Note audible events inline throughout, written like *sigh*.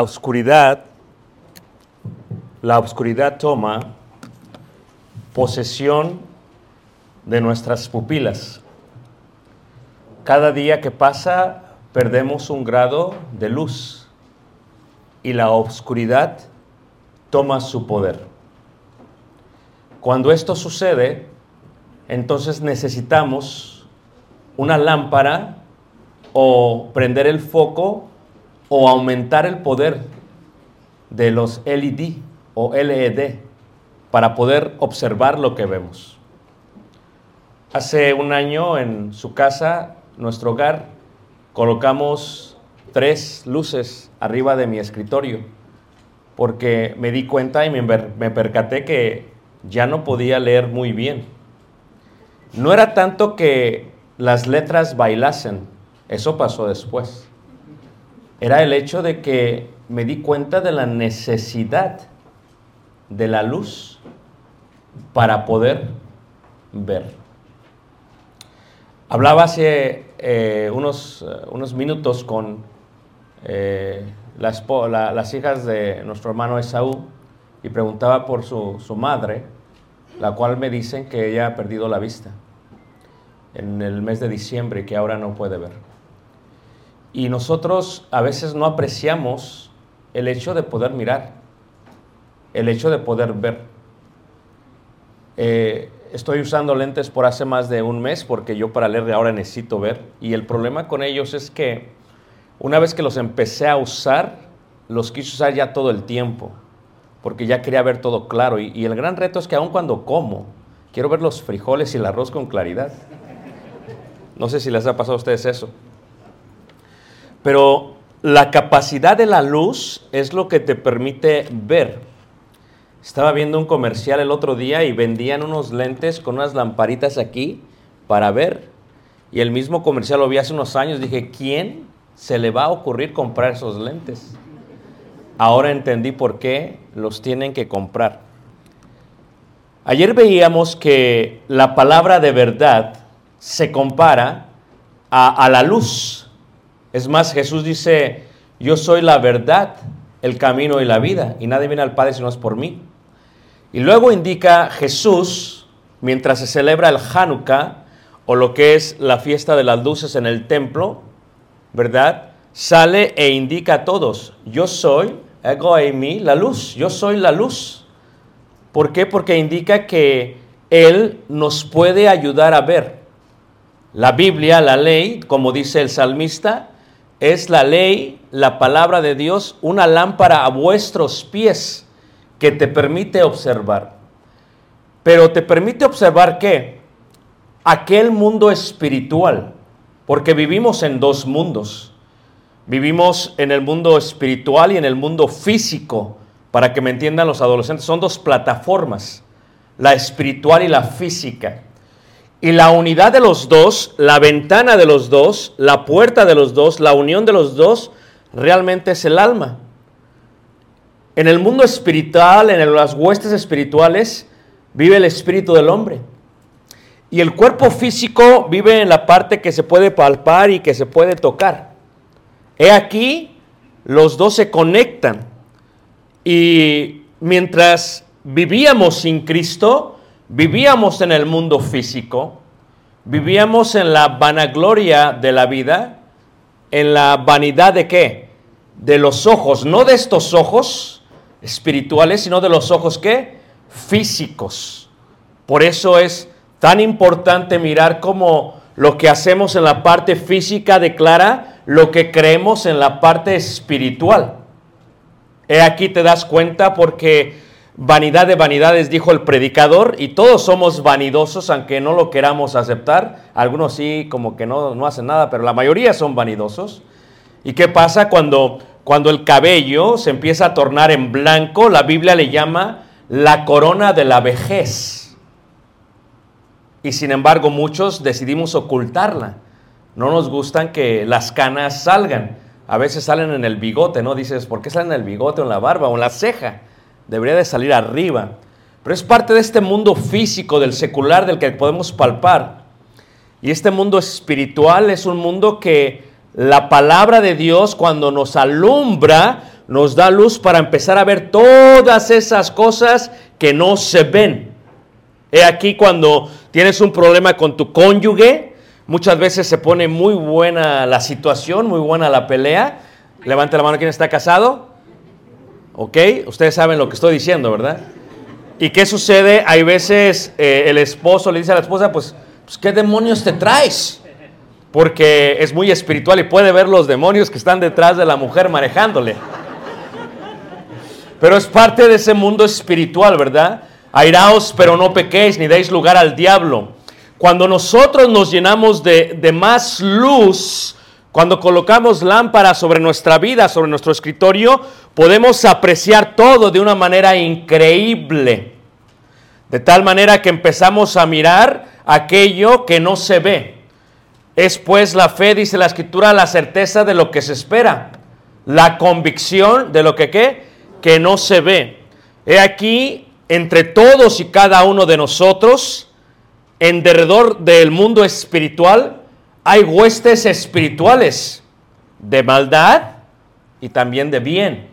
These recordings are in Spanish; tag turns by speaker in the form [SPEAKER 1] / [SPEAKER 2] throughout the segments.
[SPEAKER 1] La
[SPEAKER 2] oscuridad, la oscuridad toma posesión de nuestras pupilas. Cada día que pasa perdemos un grado de luz y la oscuridad toma su poder. Cuando esto sucede, entonces necesitamos una lámpara o prender el foco o aumentar el poder de los LED o LED para poder observar lo que vemos. Hace un año en su casa, nuestro hogar, colocamos tres luces arriba de mi escritorio porque me di cuenta y me, me percaté que ya no podía leer muy bien. No era tanto que las letras bailasen, eso pasó después. Era el hecho de que me di cuenta de la necesidad de la luz para poder ver. Hablaba hace eh, unos, eh, unos minutos con eh, la espo- la- las hijas de nuestro hermano Esaú y preguntaba por su, su madre, la cual me dicen que ella ha perdido la vista en el mes de diciembre y que ahora no puede ver. Y nosotros a veces no apreciamos el hecho de poder mirar, el hecho de poder ver. Eh, estoy usando lentes por hace más de un mes porque yo para leer de ahora necesito ver. Y el problema con ellos es que una vez que los empecé a usar, los quise usar ya todo el tiempo, porque ya quería ver todo claro. Y, y el gran reto es que aun cuando como, quiero ver los frijoles y el arroz con claridad. No sé si les ha pasado a ustedes eso. Pero la capacidad de la luz es lo que te permite ver. Estaba viendo un comercial el otro día y vendían unos lentes con unas lamparitas aquí para ver. Y el mismo comercial lo vi hace unos años. Dije, ¿quién se le va a ocurrir comprar esos lentes? Ahora entendí por qué los tienen que comprar. Ayer veíamos que la palabra de verdad se compara a, a la luz. Es más, Jesús dice, yo soy la verdad, el camino y la vida, y nadie viene al Padre si no es por mí. Y luego indica Jesús, mientras se celebra el Hanukkah, o lo que es la fiesta de las luces en el templo, ¿verdad? Sale e indica a todos, yo soy, ego eimi, la luz, yo soy la luz. ¿Por qué? Porque indica que Él nos puede ayudar a ver. La Biblia, la ley, como dice el salmista, es la ley, la palabra de Dios, una lámpara a vuestros pies que te permite observar. Pero te permite observar qué? Aquel mundo espiritual, porque vivimos en dos mundos. Vivimos en el mundo espiritual y en el mundo físico, para que me entiendan los adolescentes. Son dos plataformas, la espiritual y la física. Y la unidad de los dos, la ventana de los dos, la puerta de los dos, la unión de los dos, realmente es el alma. En el mundo espiritual, en las huestes espirituales, vive el espíritu del hombre. Y el cuerpo físico vive en la parte que se puede palpar y que se puede tocar. He aquí, los dos se conectan. Y mientras vivíamos sin Cristo, vivíamos en el mundo físico, vivíamos en la vanagloria de la vida, en la vanidad de qué? De los ojos, no de estos ojos espirituales, sino de los ojos qué? Físicos. Por eso es tan importante mirar cómo lo que hacemos en la parte física declara lo que creemos en la parte espiritual. He aquí te das cuenta porque vanidad de vanidades, dijo el predicador, y todos somos vanidosos, aunque no lo queramos aceptar. Algunos sí, como que no, no hacen nada, pero la mayoría son vanidosos. ¿Y qué pasa cuando, cuando el cabello se empieza a tornar en blanco? La Biblia le llama la corona de la vejez. Y sin embargo muchos decidimos ocultarla. No nos gustan que las canas salgan. A veces salen en el bigote, ¿no? Dices, ¿por qué salen en el bigote o en la barba o en la ceja? Debería de salir arriba. Pero es parte de este mundo físico, del secular, del que podemos palpar. Y este mundo espiritual es un mundo que la palabra de Dios cuando nos alumbra, nos da luz para empezar a ver todas esas cosas que no se ven. He aquí cuando tienes un problema con tu cónyuge, muchas veces se pone muy buena la situación, muy buena la pelea. Levante la mano quien está casado. ¿Ok? Ustedes saben lo que estoy diciendo, ¿verdad? ¿Y qué sucede? Hay veces eh, el esposo le dice a la esposa, pues, pues, ¿qué demonios te traes? Porque es muy espiritual y puede ver los demonios que están detrás de la mujer manejándole. Pero es parte de ese mundo espiritual, ¿verdad? Airaos, pero no pequéis, ni deis lugar al diablo. Cuando nosotros nos llenamos de, de más luz, cuando colocamos lámparas sobre nuestra vida, sobre nuestro escritorio, podemos apreciar todo de una manera increíble. De tal manera que empezamos a mirar aquello que no se ve. Es pues la fe, dice la escritura, la certeza de lo que se espera. La convicción de lo que qué? Que no se ve. He aquí, entre todos y cada uno de nosotros, en derredor del mundo espiritual, hay huestes espirituales de maldad y también de bien.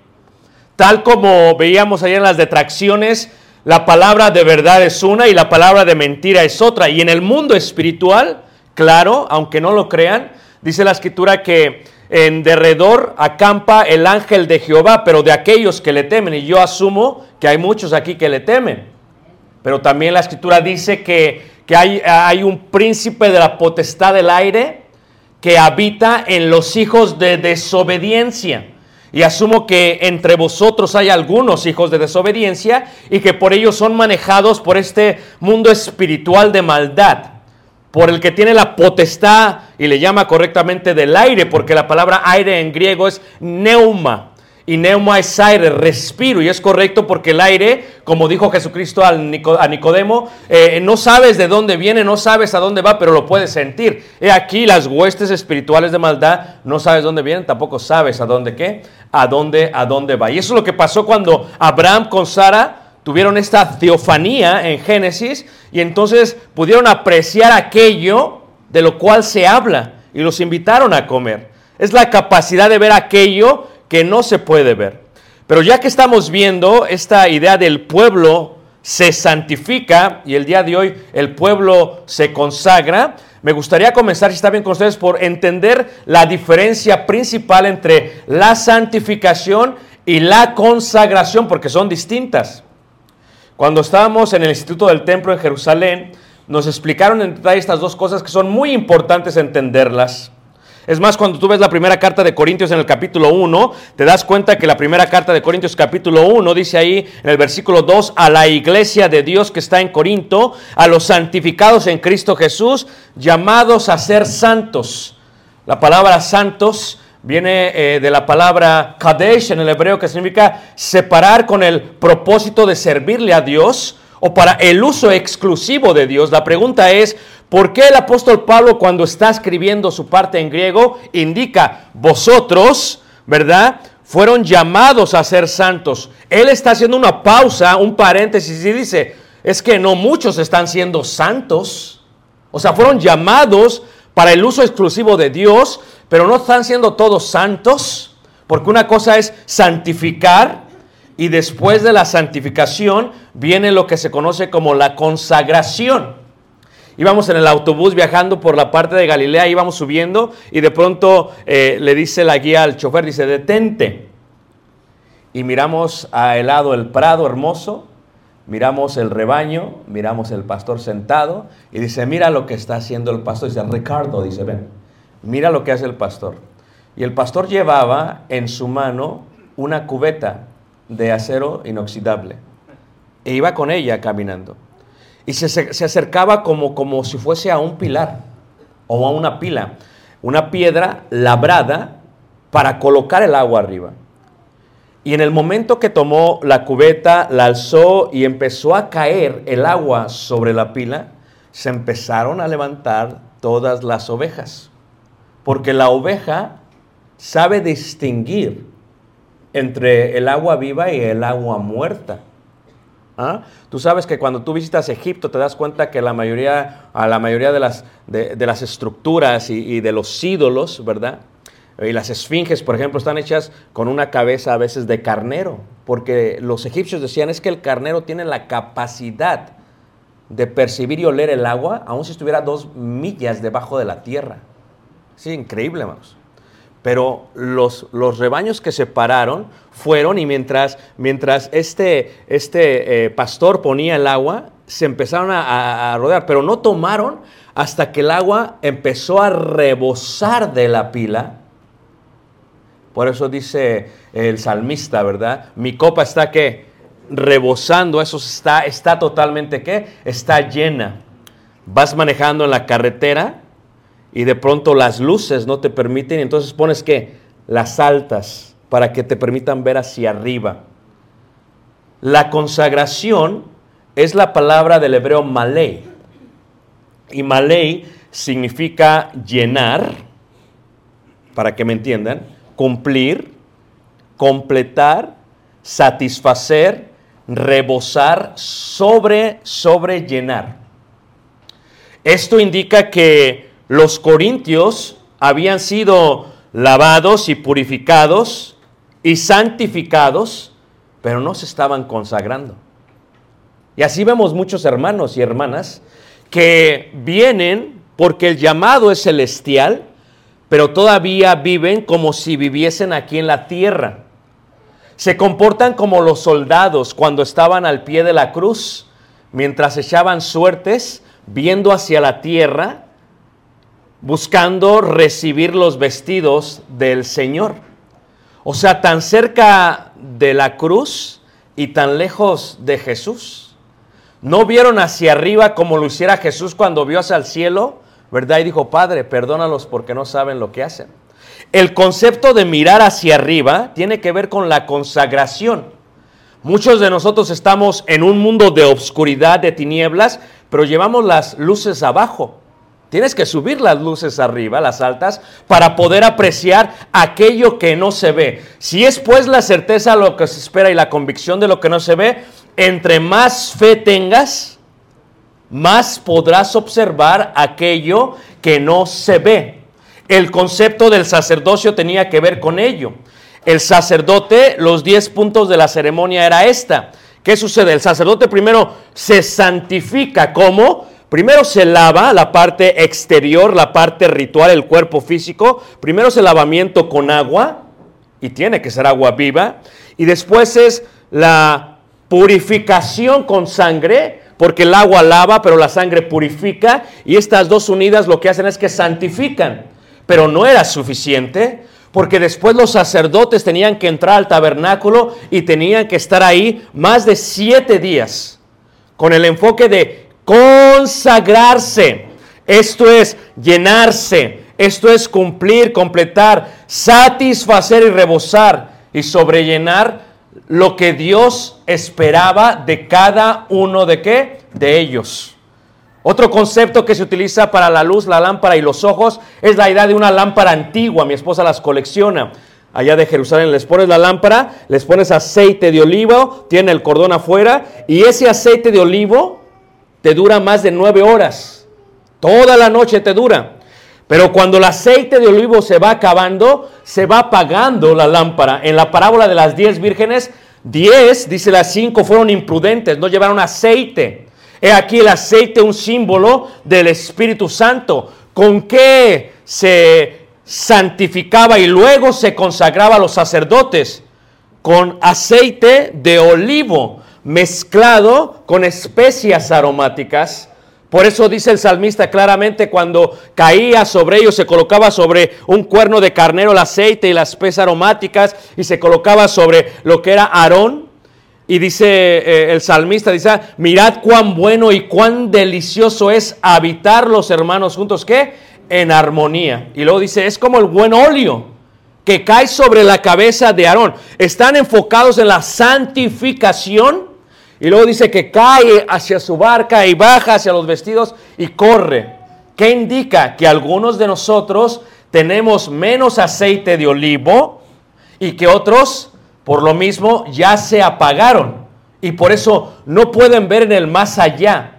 [SPEAKER 2] Tal como veíamos ayer en las detracciones, la palabra de verdad es una y la palabra de mentira es otra. Y en el mundo espiritual, claro, aunque no lo crean, dice la escritura que en derredor acampa el ángel de Jehová, pero de aquellos que le temen. Y yo asumo que hay muchos aquí que le temen. Pero también la escritura dice que que hay, hay un príncipe de la potestad del aire que habita en los hijos de desobediencia. Y asumo que entre vosotros hay algunos hijos de desobediencia y que por ello son manejados por este mundo espiritual de maldad, por el que tiene la potestad y le llama correctamente del aire, porque la palabra aire en griego es neuma y neuma es aire, respiro, y es correcto porque el aire, como dijo Jesucristo a Nicodemo, eh, no sabes de dónde viene, no sabes a dónde va, pero lo puedes sentir. He aquí las huestes espirituales de maldad, no sabes dónde vienen, tampoco sabes a dónde qué, a dónde, a dónde va. Y eso es lo que pasó cuando Abraham con Sara tuvieron esta teofanía en Génesis, y entonces pudieron apreciar aquello de lo cual se habla, y los invitaron a comer. Es la capacidad de ver aquello que no se puede ver. Pero ya que estamos viendo esta idea del pueblo se santifica y el día de hoy el pueblo se consagra, me gustaría comenzar, si está bien con ustedes, por entender la diferencia principal entre la santificación y la consagración, porque son distintas. Cuando estábamos en el Instituto del Templo en Jerusalén, nos explicaron en detalle estas dos cosas que son muy importantes entenderlas. Es más, cuando tú ves la primera carta de Corintios en el capítulo 1, te das cuenta que la primera carta de Corintios capítulo 1 dice ahí en el versículo 2, a la iglesia de Dios que está en Corinto, a los santificados en Cristo Jesús, llamados a ser santos. La palabra santos viene eh, de la palabra kadesh en el hebreo que significa separar con el propósito de servirle a Dios o para el uso exclusivo de Dios. La pregunta es, ¿por qué el apóstol Pablo cuando está escribiendo su parte en griego indica vosotros, ¿verdad? Fueron llamados a ser santos. Él está haciendo una pausa, un paréntesis y dice, es que no muchos están siendo santos. O sea, fueron llamados para el uso exclusivo de Dios, pero no están siendo todos santos, porque una cosa es santificar y después de la santificación viene lo que se conoce como la consagración. Íbamos en el autobús viajando por la parte de Galilea, íbamos subiendo y de pronto eh, le dice la guía al chofer, dice, detente. Y miramos a el lado el prado hermoso, miramos el rebaño, miramos el pastor sentado y dice, mira lo que está haciendo el pastor. Dice, Ricardo, dice, ven, mira lo que hace el pastor. Y el pastor llevaba en su mano una cubeta de acero inoxidable. E iba con ella caminando. Y se, se acercaba como, como si fuese a un pilar o a una pila, una piedra labrada para colocar el agua arriba. Y en el momento que tomó la cubeta, la alzó y empezó a caer el agua sobre la pila, se empezaron a levantar todas las ovejas. Porque la oveja sabe distinguir entre el agua viva y el agua muerta. ¿Ah? Tú sabes que cuando tú visitas Egipto te das cuenta que la mayoría, a la mayoría de las, de, las estructuras y, y, de los ídolos, ¿verdad? Y las esfinges, por ejemplo, están hechas con una cabeza a veces de carnero, porque los egipcios decían es que el carnero tiene la capacidad de percibir y oler el agua, aun si estuviera dos millas debajo de la tierra. Sí, increíble, hermanos pero los, los, rebaños que se pararon fueron y mientras, mientras este, este eh, pastor ponía el agua, se empezaron a, a, rodear, pero no tomaron hasta que el agua empezó a rebosar de la pila. Por eso dice el salmista, ¿verdad? Mi copa está que rebosando, eso está, está totalmente qué? Está llena. Vas manejando en la carretera y de pronto las luces no te permiten, entonces pones qué? Las altas para que te permitan ver hacia arriba. La consagración es la palabra del hebreo malei. Y malei significa llenar, para que me entiendan, cumplir, completar, satisfacer, rebosar, sobre, sobre llenar. Esto indica que los corintios habían sido lavados y purificados y santificados, pero no se estaban consagrando. Y así vemos muchos hermanos y hermanas que vienen porque el llamado es celestial, pero todavía viven como si viviesen aquí en la tierra. Se comportan como los soldados cuando estaban al pie de la cruz, mientras echaban suertes, viendo hacia la tierra, buscando recibir los vestidos del Señor. O sea, tan cerca de la cruz y tan lejos de Jesús. No vieron hacia arriba como lo hiciera Jesús cuando vio hacia el cielo, ¿verdad? Y dijo, Padre, perdónalos porque no saben lo que hacen. El concepto de mirar hacia arriba tiene que ver con la consagración. Muchos de nosotros estamos en un mundo de obscuridad, de tinieblas, pero llevamos las luces abajo. Tienes que subir las luces arriba, las altas, para poder apreciar aquello que no se ve. Si es pues la certeza lo que se espera y la convicción de lo que no se ve, entre más fe tengas, más podrás observar aquello que no se ve. El concepto del sacerdocio tenía que ver con ello. El sacerdote, los 10 puntos de la ceremonia era esta. ¿Qué sucede? El sacerdote primero se santifica. ¿Cómo? Primero se lava la parte exterior, la parte ritual, el cuerpo físico. Primero es el lavamiento con agua, y tiene que ser agua viva. Y después es la purificación con sangre, porque el agua lava, pero la sangre purifica. Y estas dos unidas lo que hacen es que santifican. Pero no era suficiente, porque después los sacerdotes tenían que entrar al tabernáculo y tenían que estar ahí más de siete días, con el enfoque de consagrarse. Esto es llenarse, esto es cumplir, completar, satisfacer y rebosar y sobrellenar lo que Dios esperaba de cada uno de qué? De ellos. Otro concepto que se utiliza para la luz, la lámpara y los ojos es la idea de una lámpara antigua. Mi esposa las colecciona. Allá de Jerusalén les pones la lámpara, les pones aceite de olivo, tiene el cordón afuera y ese aceite de olivo te dura más de nueve horas. Toda la noche te dura. Pero cuando el aceite de olivo se va acabando, se va apagando la lámpara. En la parábola de las diez vírgenes, diez, dice las cinco, fueron imprudentes, no llevaron aceite. He aquí el aceite, un símbolo del Espíritu Santo. ¿Con qué se santificaba y luego se consagraba a los sacerdotes? Con aceite de olivo mezclado con especias aromáticas. Por eso dice el salmista claramente cuando caía sobre ellos, se colocaba sobre un cuerno de carnero el aceite y las especias aromáticas y se colocaba sobre lo que era Aarón. Y dice eh, el salmista, dice, "Ah, mirad cuán bueno y cuán delicioso es habitar los hermanos juntos, ¿qué? En armonía. Y luego dice, es como el buen óleo que cae sobre la cabeza de Aarón. Están enfocados en la santificación. Y luego dice que cae hacia su barca y baja hacia los vestidos y corre. ¿Qué indica? Que algunos de nosotros tenemos menos aceite de olivo y que otros, por lo mismo, ya se apagaron. Y por eso no pueden ver en el más allá.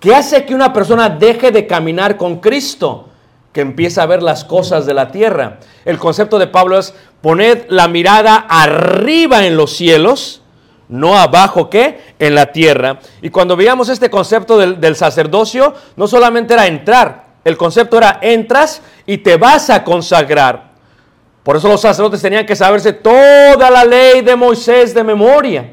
[SPEAKER 2] ¿Qué hace que una persona deje de caminar con Cristo? Que empieza a ver las cosas de la tierra. El concepto de Pablo es poned la mirada arriba en los cielos, no abajo que en la tierra. Y cuando veíamos este concepto del, sacerdocio, no solamente era entrar, el concepto era entras y te vas a consagrar. Por eso los sacerdotes tenían que saberse toda la ley de Moisés de memoria,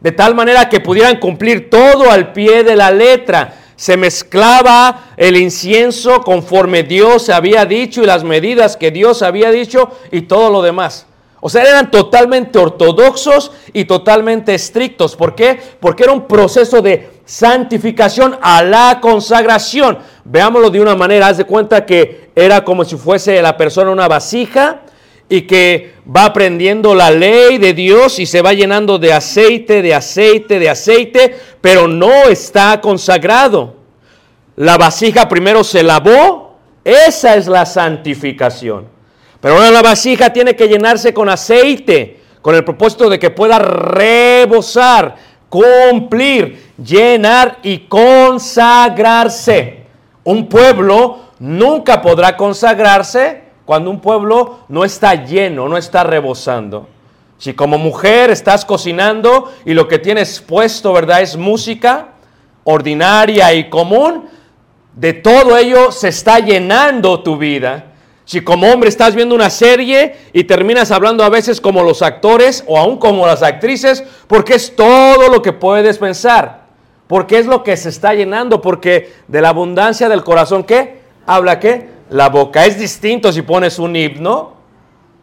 [SPEAKER 2] de tal manera que pudieran cumplir todo al pie de la letra. Se mezclaba el incienso conforme Dios había dicho y las medidas que Dios había dicho y todo lo demás. O sea, eran totalmente ortodoxos y totalmente estrictos. ¿Por qué? Porque era un proceso de santificación a la consagración. Veámoslo de una manera, haz de cuenta que era como si fuese la persona una vasija y que va aprendiendo la ley de Dios y se va llenando de aceite, de aceite, de aceite, pero no está consagrado. La vasija primero se lavó, esa es la santificación. Pero ahora la vasija tiene que llenarse con aceite, con el propósito de que pueda rebosar, cumplir, llenar y consagrarse. Un pueblo nunca podrá consagrarse cuando un pueblo no está lleno, no está rebosando. Si como mujer estás cocinando y lo que tienes puesto, ¿verdad? Es música ordinaria y común, de todo ello se está llenando tu vida. Si como hombre estás viendo una serie y terminas hablando a veces como los actores o aún como las actrices, porque es todo lo que puedes pensar. Porque es lo que se está llenando, porque de la abundancia del corazón, ¿qué? Habla qué? La boca. Es distinto si pones un himno.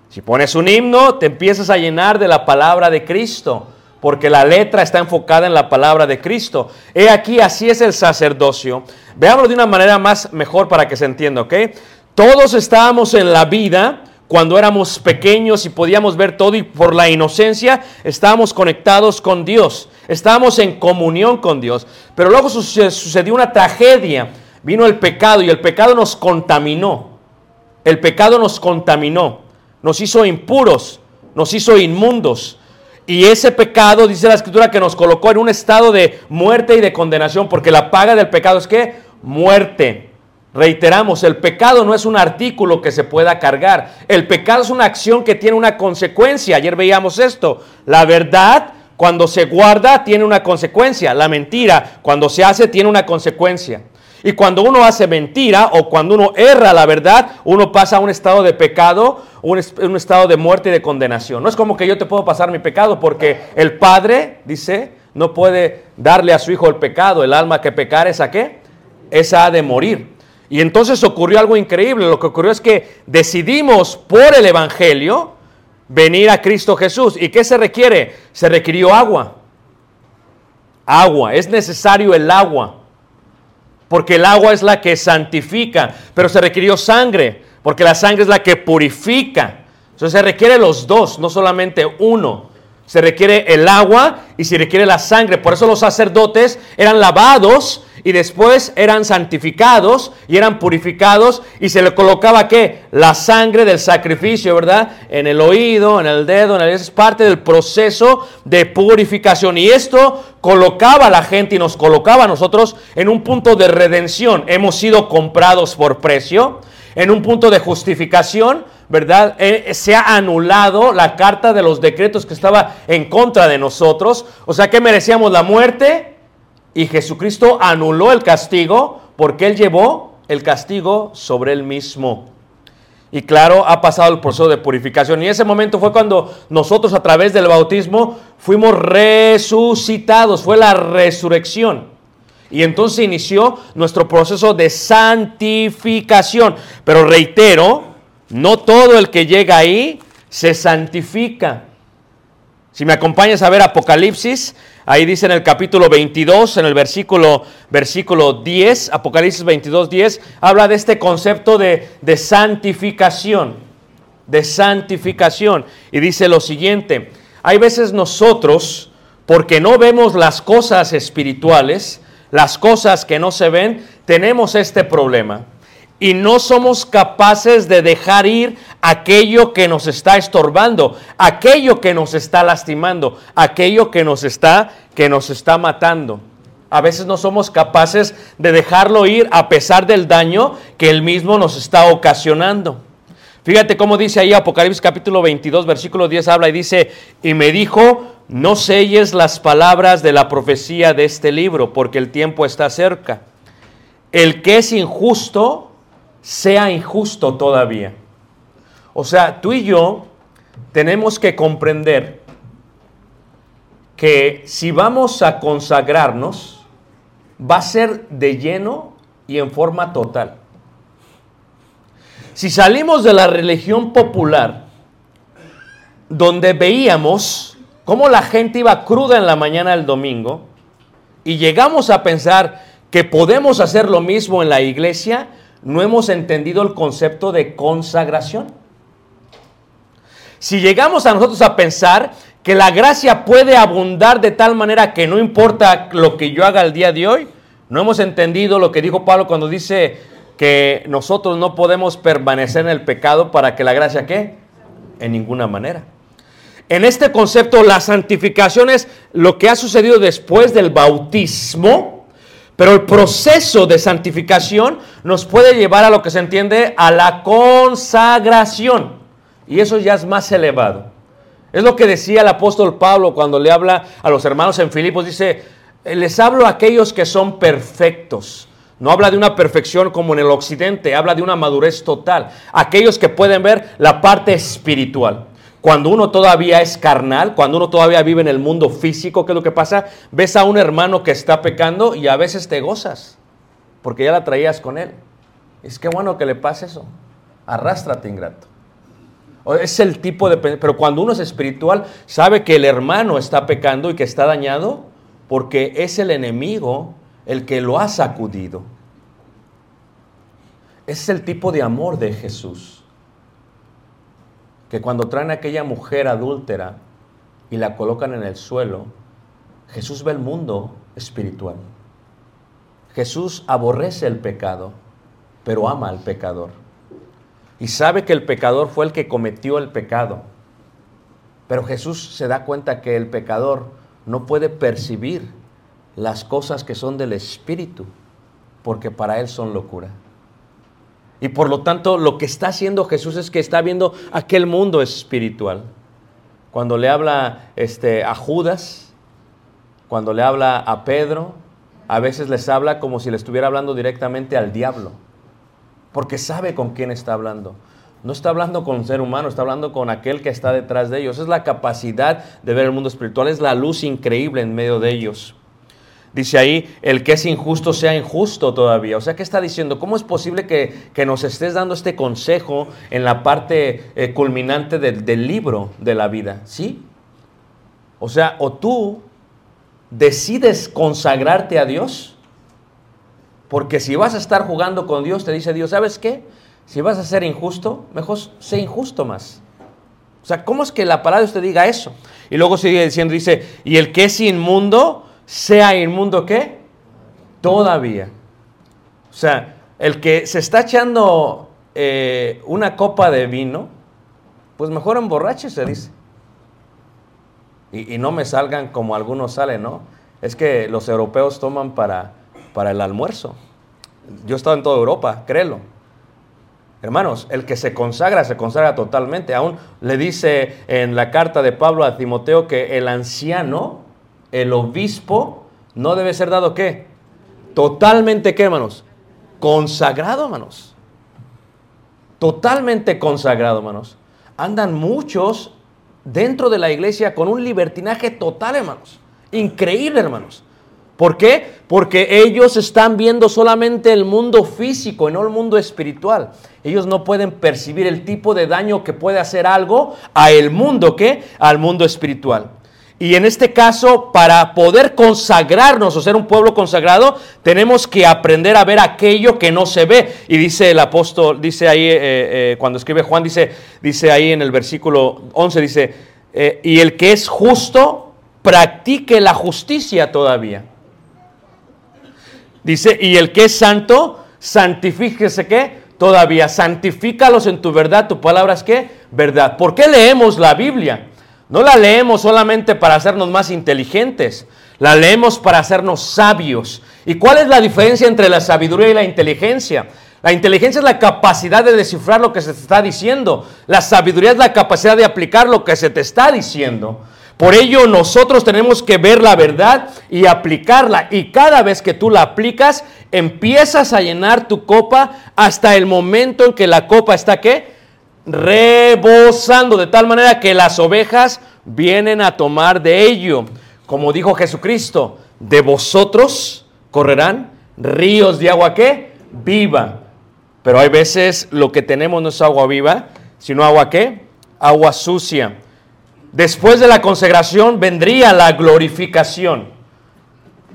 [SPEAKER 2] Si pones un himno, te empiezas a llenar de la palabra de Cristo, porque la letra está enfocada en la palabra de Cristo. He aquí, así es el sacerdocio. Veámoslo de una manera más mejor para que se entienda, ¿ok? Todos estábamos en la vida cuando éramos pequeños y podíamos ver todo y por la inocencia estábamos conectados con Dios, estábamos en comunión con Dios. Pero luego suce- sucedió una tragedia, vino el pecado y el pecado nos contaminó. El pecado nos contaminó, nos hizo impuros, nos hizo inmundos. Y ese pecado, dice la escritura, que nos colocó en un estado de muerte y de condenación, porque la paga del pecado es que muerte. Reiteramos, el pecado no es un artículo que se pueda cargar. El pecado es una acción que tiene una consecuencia. Ayer veíamos esto. La verdad, cuando se guarda, tiene una consecuencia. La mentira, cuando se hace, tiene una consecuencia. Y cuando uno hace mentira o cuando uno erra la verdad, uno pasa a un estado de pecado, un, un estado de muerte y de condenación. No es como que yo te puedo pasar mi pecado porque el Padre, dice, no puede darle a su Hijo el pecado. El alma que pecar es a qué? Esa ha de morir. Y entonces ocurrió algo increíble. Lo que ocurrió es que decidimos por el Evangelio venir a Cristo Jesús. ¿Y qué se requiere? Se requirió agua. Agua. Es necesario el agua. Porque el agua es la que santifica. Pero se requirió sangre. Porque la sangre es la que purifica. Entonces se requiere los dos, no solamente uno. Se requiere el agua y se requiere la sangre. Por eso los sacerdotes eran lavados y después eran santificados y eran purificados y se le colocaba qué? La sangre del sacrificio, ¿verdad? En el oído, en el dedo, en el, es parte del proceso de purificación. Y esto colocaba a la gente y nos colocaba a nosotros en un punto de redención. Hemos sido comprados por precio, en un punto de justificación, ¿verdad? Eh, se ha anulado la carta de los decretos que estaba en contra de nosotros. O sea que merecíamos la muerte y Jesucristo anuló el castigo porque Él llevó el castigo sobre Él mismo. Y claro, ha pasado el proceso de purificación. Y ese momento fue cuando nosotros a través del bautismo fuimos resucitados. Fue la resurrección. Y entonces inició nuestro proceso de santificación. Pero reitero, no todo el que llega ahí se santifica. Si me acompañas a ver Apocalipsis, ahí dice en el capítulo 22, en el versículo, versículo 10, Apocalipsis 22, 10, habla de este concepto de, de santificación, de santificación. Y dice lo siguiente, hay veces nosotros, porque no vemos las cosas espirituales, las cosas que no se ven, tenemos este problema y no somos capaces de dejar ir aquello que nos está estorbando, aquello que nos está lastimando, aquello que nos está que nos está matando. A veces no somos capaces de dejarlo ir a pesar del daño que él mismo nos está ocasionando. Fíjate cómo dice ahí Apocalipsis capítulo 22, versículo 10 habla y dice, "Y me dijo, no selles las palabras de la profecía de este libro, porque el tiempo está cerca. El que es injusto, sea injusto todavía. O sea, tú y yo tenemos que comprender que si vamos a consagrarnos, va a ser de lleno y en forma total. Si salimos de la religión popular, donde veíamos cómo la gente iba cruda en la mañana del domingo, y llegamos a pensar que podemos hacer lo mismo en la iglesia, no hemos entendido el concepto de consagración. Si llegamos a nosotros a pensar que la gracia puede abundar de tal manera que no importa lo que yo haga el día de hoy, no hemos entendido lo que dijo Pablo cuando dice que nosotros no podemos permanecer en el pecado para que la gracia qué? En ninguna manera. En este concepto, la santificación es lo que ha sucedido después del bautismo, pero el proceso de santificación nos puede llevar a lo que se entiende a la consagración. Y eso ya es más elevado. Es lo que decía el apóstol Pablo cuando le habla a los hermanos en Filipos. Dice, les hablo a aquellos que son perfectos. No habla de una perfección como en el occidente, habla de una madurez total. Aquellos que pueden ver la parte espiritual. Cuando uno todavía es carnal, cuando uno todavía vive en el mundo físico, ¿qué es lo que pasa? Ves a un hermano que está pecando y a veces te gozas, porque ya la traías con él. Es que bueno que le pase eso. Arrástrate, ingrato. Es el tipo de... Pero cuando uno es espiritual, sabe que el hermano está pecando y que está dañado, porque es el enemigo el que lo ha sacudido. Es el tipo de amor de Jesús. Que cuando traen a aquella mujer adúltera y la colocan en el suelo, Jesús ve el mundo espiritual. Jesús aborrece el pecado, pero ama al pecador. Y sabe que el pecador fue el que cometió el pecado. Pero Jesús se da cuenta que el pecador no puede percibir las cosas que son del Espíritu, porque para él son locura. Y por lo tanto, lo que está haciendo Jesús es que está viendo aquel mundo espiritual. Cuando le habla este, a Judas, cuando le habla a Pedro, a veces les habla como si le estuviera hablando directamente al diablo, porque sabe con quién está hablando. No está hablando con un ser humano, está hablando con aquel que está detrás de ellos. Es la capacidad de ver el mundo espiritual, es la luz increíble en medio de ellos. Dice ahí, el que es injusto sea injusto todavía. O sea, ¿qué está diciendo? ¿Cómo es posible que, que nos estés dando este consejo en la parte eh, culminante del, del libro de la vida? ¿Sí? O sea, o tú decides consagrarte a Dios, porque si vas a estar jugando con Dios, te dice Dios, ¿sabes qué? Si vas a ser injusto, mejor sé injusto más. O sea, ¿cómo es que la palabra de usted diga eso? Y luego sigue diciendo, dice, y el que es inmundo, sea inmundo qué? Todavía. O sea, el que se está echando eh, una copa de vino, pues mejor emborrache, se dice. Y, y no me salgan como algunos salen, ¿no? Es que los europeos toman para, para el almuerzo. Yo he estado en toda Europa, créelo. Hermanos, el que se consagra, se consagra totalmente. Aún le dice en la carta de Pablo a Timoteo que el anciano, el obispo, no debe ser dado qué? Totalmente qué, hermanos? Consagrado, hermanos. Totalmente consagrado, hermanos. Andan muchos dentro de la iglesia con un libertinaje total, hermanos. Increíble, hermanos. ¿Por qué? Porque ellos están viendo solamente el mundo físico y no el mundo espiritual. Ellos no pueden percibir el tipo de daño que puede hacer algo a el mundo, ¿qué? Al mundo espiritual. Y en este caso, para poder consagrarnos o ser un pueblo consagrado, tenemos que aprender a ver aquello que no se ve. Y dice el apóstol, dice ahí, eh, eh, cuando escribe Juan, dice, dice ahí en el versículo 11, dice, eh, y el que es justo, practique la justicia todavía. Dice, y el que es santo, santifíquese qué? Todavía, santifícalos en tu verdad, tu palabra es qué? Verdad. ¿Por qué leemos la Biblia? No la leemos solamente para hacernos más inteligentes, la leemos para hacernos sabios. ¿Y cuál es la diferencia entre la sabiduría y la inteligencia? La inteligencia es la capacidad de descifrar lo que se te está diciendo. La sabiduría es la capacidad de aplicar lo que se te está diciendo. Por ello nosotros tenemos que ver la verdad y aplicarla. Y cada vez que tú la aplicas, empiezas a llenar tu copa hasta el momento en que la copa está qué? Rebosando de tal manera que las ovejas vienen a tomar de ello. Como dijo Jesucristo, de vosotros correrán ríos de agua qué? Viva. Pero hay veces lo que tenemos no es agua viva, sino agua qué? Agua sucia. Después de la consagración vendría la glorificación.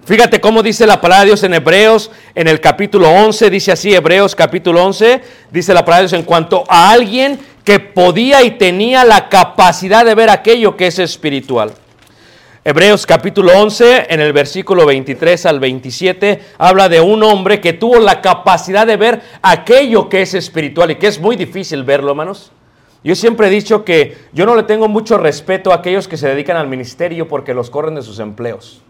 [SPEAKER 2] Fíjate cómo dice la palabra de Dios en Hebreos, en el capítulo 11, dice así, Hebreos capítulo 11, dice la palabra de Dios en cuanto a alguien que podía y tenía la capacidad de ver aquello que es espiritual. Hebreos capítulo 11, en el versículo 23 al 27, habla de un hombre que tuvo la capacidad de ver aquello que es espiritual y que es muy difícil verlo, hermanos. Yo siempre he dicho que yo no le tengo mucho respeto a aquellos que se dedican al ministerio porque los corren de sus empleos.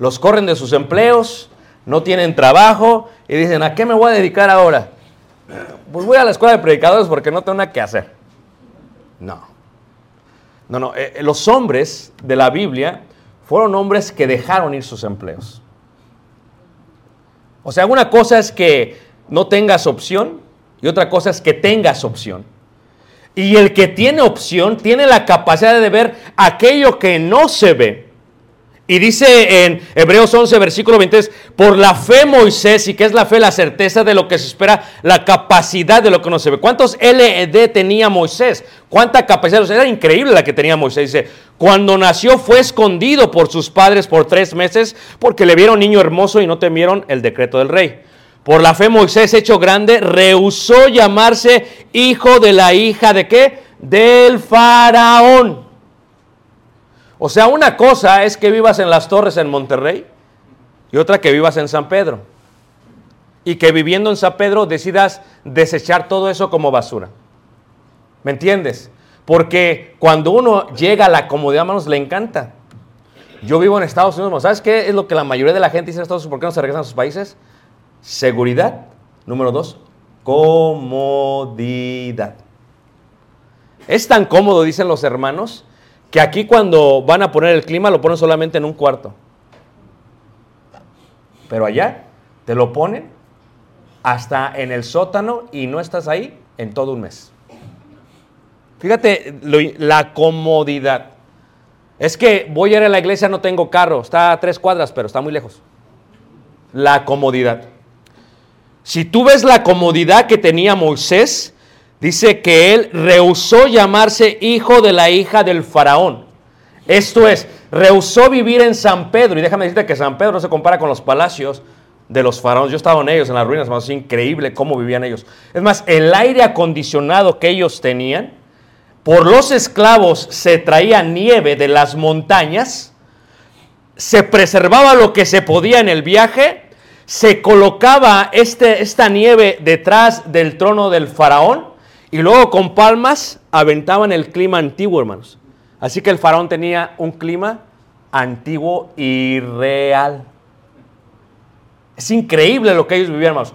[SPEAKER 2] Los corren de sus empleos, no tienen trabajo y dicen, ¿a qué me voy a dedicar ahora? Pues voy a la escuela de predicadores porque no tengo nada que hacer. No. No, no. eh, eh, los hombres de la Biblia fueron hombres que dejaron ir sus empleos. O sea, una cosa es que no tengas opción y otra cosa es que tengas opción. Y el que tiene opción tiene la capacidad de ver aquello que no se ve. Y dice en Hebreos 11, versículo 23, por la fe Moisés, y que es la fe, la certeza de lo que se espera, la capacidad de lo que no se ve. ¿Cuántos LED tenía Moisés? ¿Cuánta capacidad? Era increíble la que tenía Moisés. Dice, cuando nació fue escondido por sus padres por tres meses porque le vieron niño hermoso y no temieron el decreto del rey. Por la fe Moisés, hecho grande, rehusó llamarse hijo de la hija de qué? Del faraón. O sea, una cosa es que vivas en las torres en Monterrey y otra que vivas en San Pedro. Y que viviendo en San Pedro decidas desechar todo eso como basura. ¿Me entiendes? Porque cuando uno llega a la comodidad, hermanos, le encanta. Yo vivo en Estados Unidos, ¿sabes qué es lo que la mayoría de la gente dice en Estados Unidos? ¿Por qué no se regresan a sus países? Seguridad. Número dos, comodidad. Es tan cómodo, dicen los hermanos, que aquí cuando van a poner el clima lo ponen solamente en un cuarto. Pero allá te lo ponen hasta en el sótano y no estás ahí en todo un mes. Fíjate la comodidad. Es que voy a ir a la iglesia, no tengo carro, está a tres cuadras, pero está muy lejos. La comodidad. Si tú ves la comodidad que tenía Moisés, dice que él rehusó llamarse hijo de la hija del faraón. Esto es, rehusó vivir en San Pedro. Y déjame decirte que San Pedro no se compara con los palacios de los faraones. Yo he estado en ellos, en las ruinas, más increíble cómo vivían ellos. Es más, el aire acondicionado que ellos tenían, por los esclavos se traía nieve de las montañas, se preservaba lo que se podía en el viaje, se colocaba este, esta nieve detrás del trono del faraón y luego con palmas aventaban el clima antiguo, hermanos. Así que el faraón tenía un clima antiguo y real. Es increíble lo que ellos vivían, hermanos.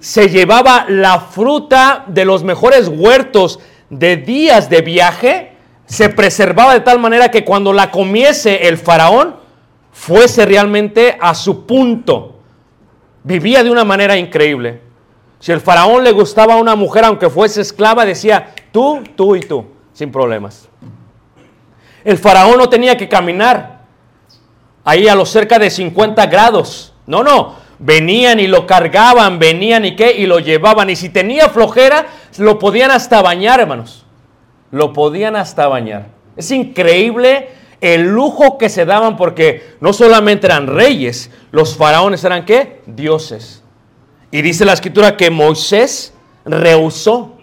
[SPEAKER 2] Se llevaba la fruta de los mejores huertos de días de viaje, se preservaba de tal manera que cuando la comiese el faraón, fuese realmente a su punto. Vivía de una manera increíble. Si el faraón le gustaba a una mujer, aunque fuese esclava, decía, tú, tú y tú, sin problemas. El faraón no tenía que caminar ahí a los cerca de 50 grados. No, no. Venían y lo cargaban, venían y qué, y lo llevaban. Y si tenía flojera, lo podían hasta bañar, hermanos. Lo podían hasta bañar. Es increíble el lujo que se daban porque no solamente eran reyes, los faraones eran qué? Dioses. Y dice la escritura que Moisés rehusó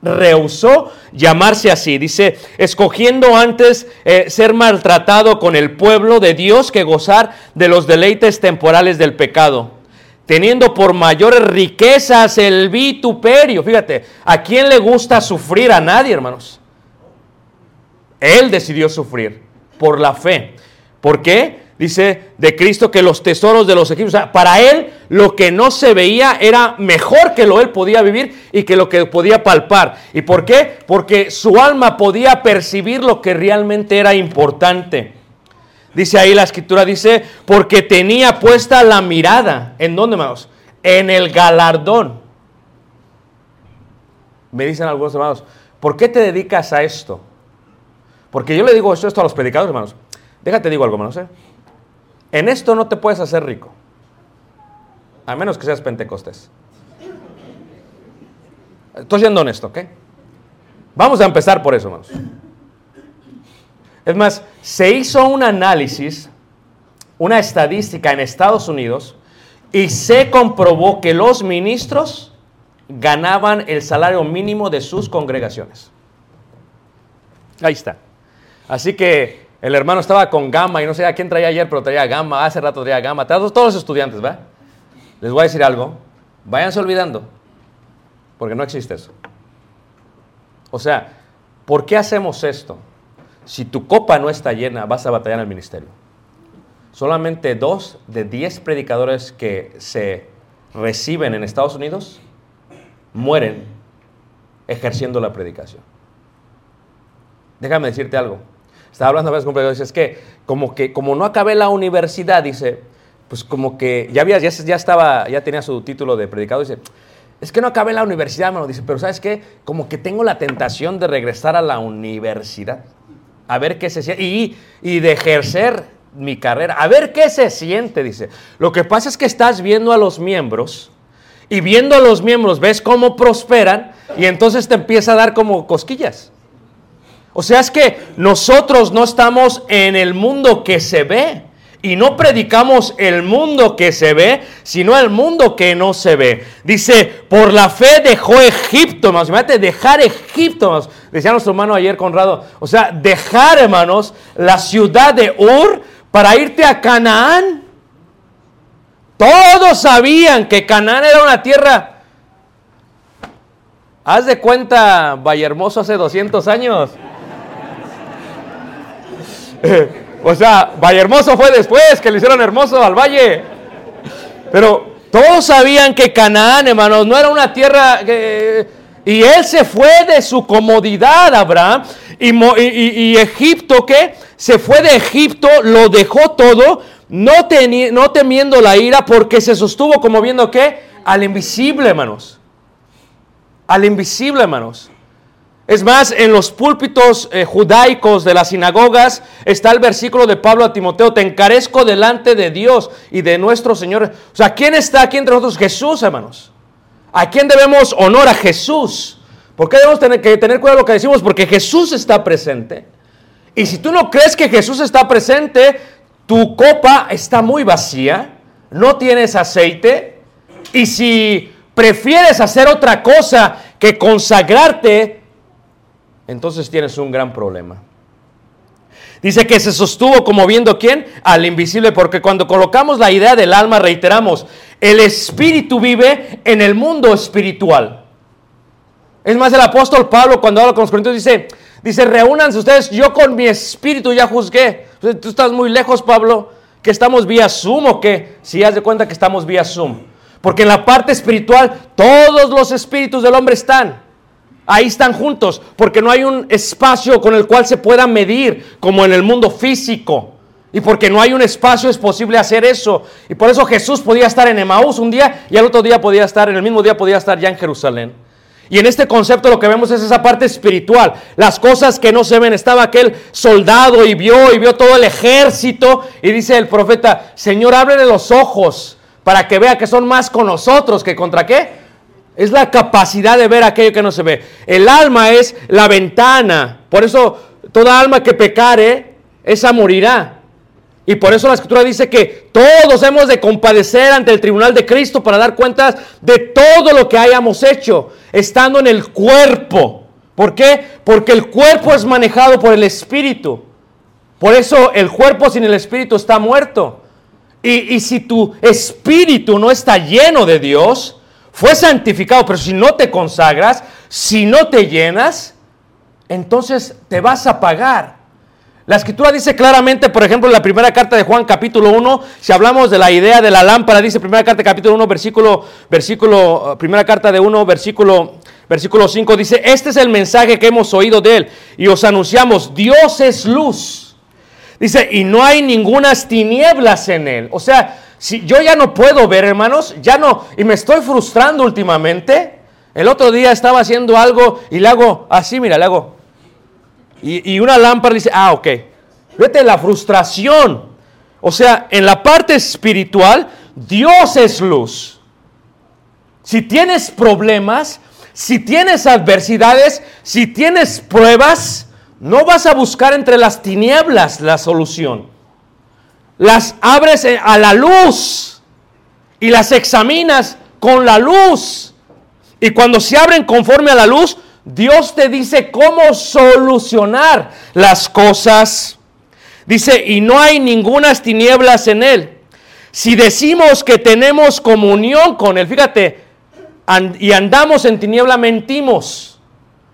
[SPEAKER 2] rehusó llamarse así. Dice, escogiendo antes eh, ser maltratado con el pueblo de Dios que gozar de los deleites temporales del pecado. Teniendo por mayores riquezas el vituperio. Fíjate, ¿a quién le gusta sufrir? A nadie, hermanos. Él decidió sufrir por la fe. ¿Por qué? Dice de Cristo que los tesoros de los egipcios, o sea, para él lo que no se veía era mejor que lo él podía vivir y que lo que podía palpar. ¿Y por qué? Porque su alma podía percibir lo que realmente era importante. Dice ahí la escritura, dice, porque tenía puesta la mirada. ¿En dónde, hermanos? En el galardón. Me dicen algunos hermanos, ¿por qué te dedicas a esto? Porque yo le digo esto, a los predicadores, hermanos. Déjate digo algo, hermanos. ¿eh? En esto no te puedes hacer rico. A menos que seas pentecostés. Estoy siendo honesto, ¿ok? Vamos a empezar por eso, hermanos. Es más, se hizo un análisis, una estadística en Estados Unidos y se comprobó que los ministros ganaban el salario mínimo de sus congregaciones. Ahí está. Así que el hermano estaba con gama y no sé a quién traía ayer, pero traía gama, hace rato traía gama. Todos, los estudiantes, ¿va? Les voy a decir algo. Váyanse olvidando, porque no existe eso. O sea, ¿por qué hacemos esto? Si tu copa no está llena, vas a batallar en el ministerio. Solamente dos de diez predicadores que se reciben en Estados Unidos mueren ejerciendo la predicación. Déjame decirte algo. Estaba hablando a veces con dice, es que como que como no acabé la universidad, dice, pues como que ya había, ya, ya estaba, ya tenía su título de predicado, dice, es que no acabé la universidad, me lo dice, pero ¿sabes qué? Como que tengo la tentación de regresar a la universidad, a ver qué se siente, y, y de ejercer mi carrera, a ver qué se siente, dice. Lo que pasa es que estás viendo a los miembros, y viendo a los miembros ves cómo prosperan, y entonces te empieza a dar como cosquillas. O sea, es que nosotros no estamos en el mundo que se ve. Y no predicamos el mundo que se ve, sino el mundo que no se ve. Dice, por la fe dejó Egipto, hermanos. Imagínate, dejar Egipto, hermanos. Decía nuestro hermano ayer, Conrado. O sea, dejar, hermanos, la ciudad de Ur para irte a Canaán. Todos sabían que Canaán era una tierra. Haz de cuenta, Vallehermoso hace 200 años. *laughs* o sea, Valle Hermoso fue después que le hicieron hermoso al valle. Pero todos sabían que Canaán, hermanos, no era una tierra. Y él se fue de su comodidad, Abraham. Y, Egipto, ¿qué? Se fue de Egipto, lo dejó todo, no, no temiendo la ira, porque se sostuvo como viendo, ¿qué? Al invisible, hermanos. Al invisible, hermanos. Es más, en los púlpitos eh, judaicos de las sinagogas está el versículo de Pablo a Timoteo, te encarezco delante de Dios y de nuestro Señor. O sea, ¿quién está aquí entre nosotros? Jesús, hermanos. ¿A quién debemos honor? A Jesús. ¿Por qué debemos tener que tener cuidado lo que decimos? Porque Jesús está presente. Y si tú no crees que Jesús está presente, tu copa está muy vacía, no tienes aceite. Y si prefieres hacer otra cosa que consagrarte, entonces tienes un gran problema. Dice que se sostuvo como viendo quién? Al invisible, porque cuando colocamos la idea del alma, reiteramos, el espíritu vive en el mundo espiritual. Es más, el apóstol Pablo cuando habla con los corintios dice, dice, reúnanse ustedes, yo con mi espíritu ya juzgué. Tú estás muy lejos, Pablo, que estamos vía Zoom o qué? Si haz de cuenta que estamos vía Zoom. Porque en la parte espiritual todos los espíritus del hombre están. Ahí están juntos, porque no hay un espacio con el cual se pueda medir como en el mundo físico. Y porque no hay un espacio es posible hacer eso. Y por eso Jesús podía estar en Emaús un día y al otro día podía estar, en el mismo día podía estar ya en Jerusalén. Y en este concepto lo que vemos es esa parte espiritual, las cosas que no se ven. Estaba aquel soldado y vio y vio todo el ejército y dice el profeta, Señor, ábrele los ojos para que vea que son más con nosotros que contra qué. Es la capacidad de ver aquello que no se ve. El alma es la ventana. Por eso toda alma que pecare, esa morirá. Y por eso la escritura dice que todos hemos de compadecer ante el tribunal de Cristo para dar cuentas de todo lo que hayamos hecho, estando en el cuerpo. ¿Por qué? Porque el cuerpo es manejado por el Espíritu. Por eso el cuerpo sin el Espíritu está muerto. Y, y si tu espíritu no está lleno de Dios, fue santificado, pero si no te consagras, si no te llenas, entonces te vas a pagar. La escritura dice claramente, por ejemplo, en la primera carta de Juan capítulo 1, si hablamos de la idea de la lámpara, dice primera carta capítulo 1, versículo, versículo, uh, primera carta de 1, versículo, versículo 5, dice, este es el mensaje que hemos oído de él y os anunciamos, Dios es luz. Dice, y no hay ningunas tinieblas en él. O sea, si yo ya no puedo ver, hermanos, ya no, y me estoy frustrando últimamente. El otro día estaba haciendo algo y le hago así, mira, le hago. Y, y una lámpara dice, ah, ok. Vete la frustración. O sea, en la parte espiritual, Dios es luz. Si tienes problemas, si tienes adversidades, si tienes pruebas, no vas a buscar entre las tinieblas la solución. Las abres a la luz y las examinas con la luz. Y cuando se abren conforme a la luz, Dios te dice cómo solucionar las cosas. Dice, y no hay ningunas tinieblas en él. Si decimos que tenemos comunión con él, fíjate, y andamos en tiniebla, mentimos.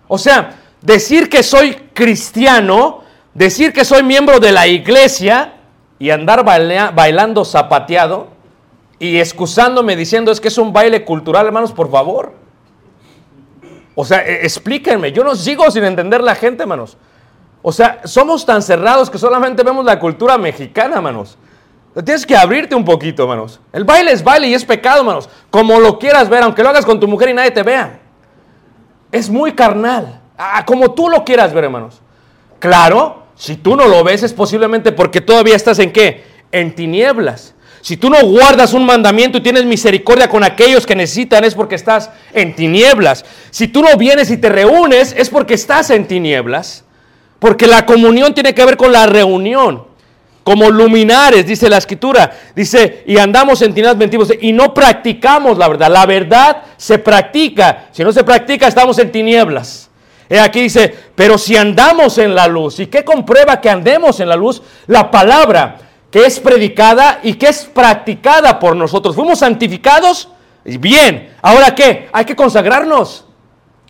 [SPEAKER 2] O sea, decir que soy cristiano, decir que soy miembro de la iglesia y andar bailea- bailando zapateado y excusándome diciendo es que es un baile cultural, hermanos, por favor. O sea, e- explíquenme, yo no sigo sin entender la gente, hermanos. O sea, somos tan cerrados que solamente vemos la cultura mexicana, hermanos. Tienes que abrirte un poquito, hermanos. El baile es baile y es pecado, hermanos. Como lo quieras ver, aunque lo hagas con tu mujer y nadie te vea. Es muy carnal. Ah, como tú lo quieras ver, hermanos. Claro, si tú no lo ves es posiblemente porque todavía estás en qué? En tinieblas. Si tú no guardas un mandamiento y tienes misericordia con aquellos que necesitan es porque estás en tinieblas. Si tú no vienes y te reúnes es porque estás en tinieblas. Porque la comunión tiene que ver con la reunión. Como luminares, dice la escritura. Dice, y andamos en tinieblas mentimos y no practicamos la verdad. La verdad se practica. Si no se practica, estamos en tinieblas. Aquí dice, pero si andamos en la luz, ¿y qué comprueba que andemos en la luz? La palabra que es predicada y que es practicada por nosotros. ¿Fuimos santificados? Bien. ¿Ahora qué? Hay que consagrarnos.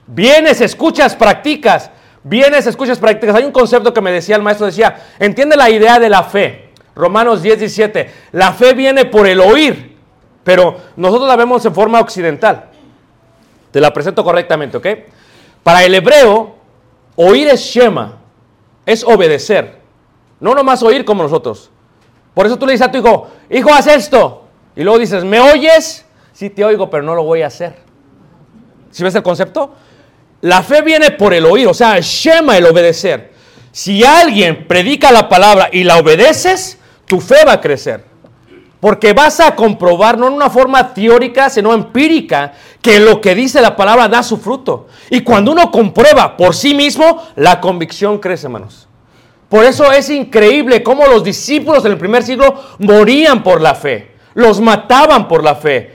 [SPEAKER 2] Vienes, escuchas, practicas. Vienes, escuchas, practicas. Hay un concepto que me decía el maestro, decía, entiende la idea de la fe. Romanos 10, 17. La fe viene por el oír, pero nosotros la vemos en forma occidental. Te la presento correctamente, ¿ok? Para el hebreo, oír es shema, es obedecer. No nomás oír como nosotros. Por eso tú le dices a tu hijo, hijo, haz esto. Y luego dices, ¿me oyes? Sí te oigo, pero no lo voy a hacer. ¿Sí ves el concepto? La fe viene por el oír, o sea, Shema, el obedecer. Si alguien predica la palabra y la obedeces, tu fe va a crecer. Porque vas a comprobar, no en una forma teórica, sino empírica, que lo que dice la palabra da su fruto. Y cuando uno comprueba por sí mismo, la convicción crece, hermanos. Por eso es increíble cómo los discípulos en el primer siglo morían por la fe, los mataban por la fe,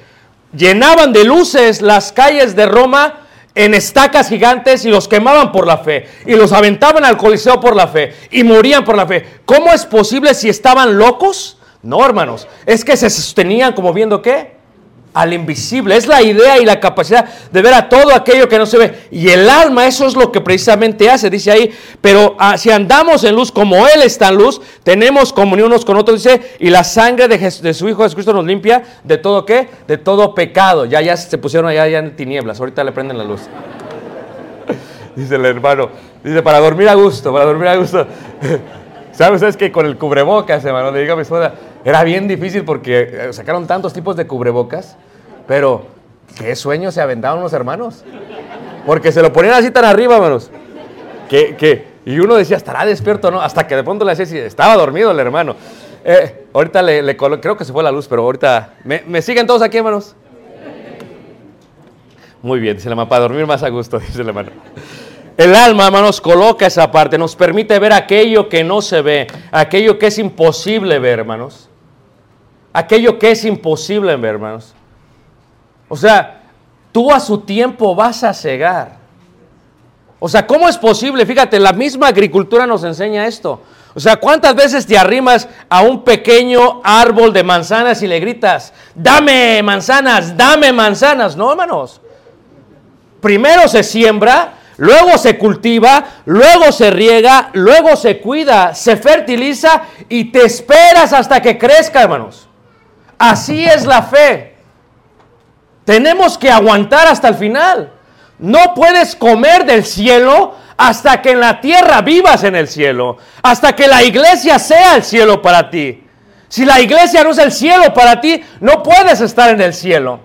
[SPEAKER 2] llenaban de luces las calles de Roma en estacas gigantes y los quemaban por la fe y los aventaban al coliseo por la fe y morían por la fe. ¿Cómo es posible si estaban locos? No, hermanos, es que se sostenían como viendo qué? Al invisible. Es la idea y la capacidad de ver a todo aquello que no se ve. Y el alma, eso es lo que precisamente hace, dice ahí. Pero ah, si andamos en luz como Él está en luz, tenemos comunión unos con otros, dice, y la sangre de, su Hijo Jesucristo nos limpia de todo qué? De todo pecado. Ya, ya se pusieron allá ya en tinieblas, ahorita le prenden la luz. *laughs* Dice el hermano, dice, para dormir a gusto, para dormir a gusto. *laughs* ¿Saben ustedes que con el cubrebocas, hermano, le digo a mi esposa, era bien difícil porque eh, sacaron tantos tipos de cubrebocas, pero qué sueño se aventaban los hermanos. Porque se lo ponían así tan arriba, hermanos. Que, que, y uno decía, ¿estará despierto o no? Hasta que de pronto le hacía así, estaba dormido el hermano. Eh, ahorita le, le creo que se fue la luz, pero ahorita, ¿me, siguen todos aquí, hermanos? Muy bien, dice la mamá, para dormir más a gusto, *laughs* dice el hermano. El alma, hermanos, coloca esa parte, nos permite ver aquello que no se ve, aquello que es imposible ver, hermanos. Aquello que es imposible hermanos. O sea, tú a su tiempo vas a cegar. O sea, ¿cómo es posible? Fíjate, la misma agricultura nos enseña esto. O sea, ¿cuántas veces te arrimas a un pequeño árbol de manzanas y le gritas, dame manzanas, dame manzanas? No, hermanos. Primero se siembra, luego se cultiva, luego se riega, luego se cuida, se fertiliza y te esperas hasta que crezca, hermanos. Así es la fe. Tenemos que aguantar hasta el final. No puedes comer del cielo hasta que en la tierra vivas en el cielo, hasta que la iglesia sea el cielo para ti. Si la iglesia no es el cielo para ti, no puedes estar en el cielo.